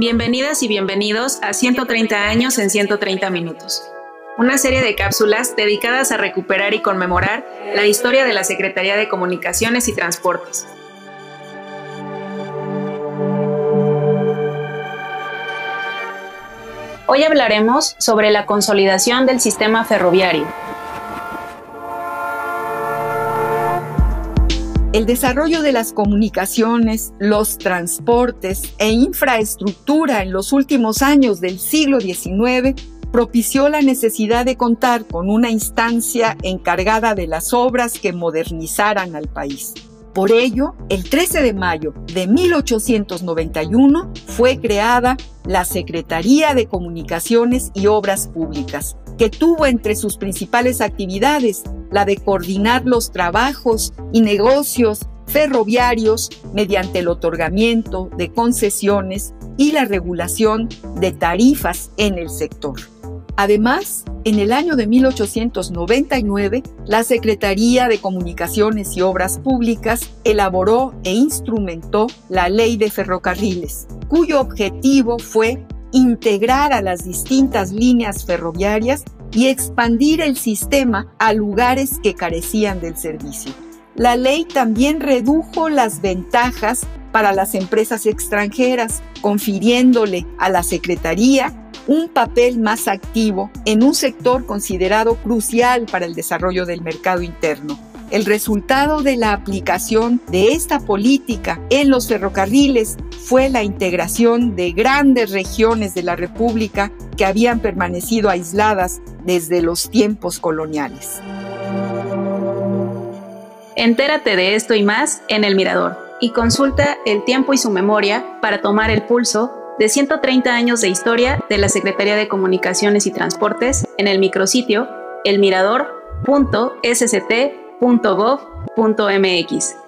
Bienvenidas y bienvenidos a 130 años en 130 minutos, una serie de cápsulas dedicadas a recuperar y conmemorar la historia de la Secretaría de Comunicaciones y Transportes. Hoy hablaremos sobre la consolidación del sistema ferroviario, El desarrollo de las comunicaciones, los transportes e infraestructura en los últimos años del siglo XIX propició la necesidad de contar con una instancia encargada de las obras que modernizaran al país. Por ello, el 13 de mayo de 1891 fue creada la Secretaría de Comunicaciones y Obras Públicas, que tuvo entre sus principales actividades la de coordinar los trabajos y negocios ferroviarios mediante el otorgamiento de concesiones y la regulación de tarifas en el sector. Además, en el año de 1899, la Secretaría de Comunicaciones y Obras Públicas elaboró e instrumentó la Ley de Ferrocarriles, cuyo objetivo fue integrar a las distintas líneas ferroviarias y expandir el sistema a lugares que carecían del servicio. La ley también redujo las ventajas para las empresas extranjeras, confiriéndole a la Secretaría un papel más activo en un sector considerado crucial para el desarrollo del mercado interno. El resultado de la aplicación de esta política en los ferrocarriles fue la integración de grandes regiones de la República que habían permanecido aisladas desde los tiempos coloniales. Entérate de esto y más en El Mirador y consulta El tiempo y su memoria para tomar el pulso de 130 años de historia de la Secretaría de Comunicaciones y Transportes en el micrositio elmirador.sct .gov.mx.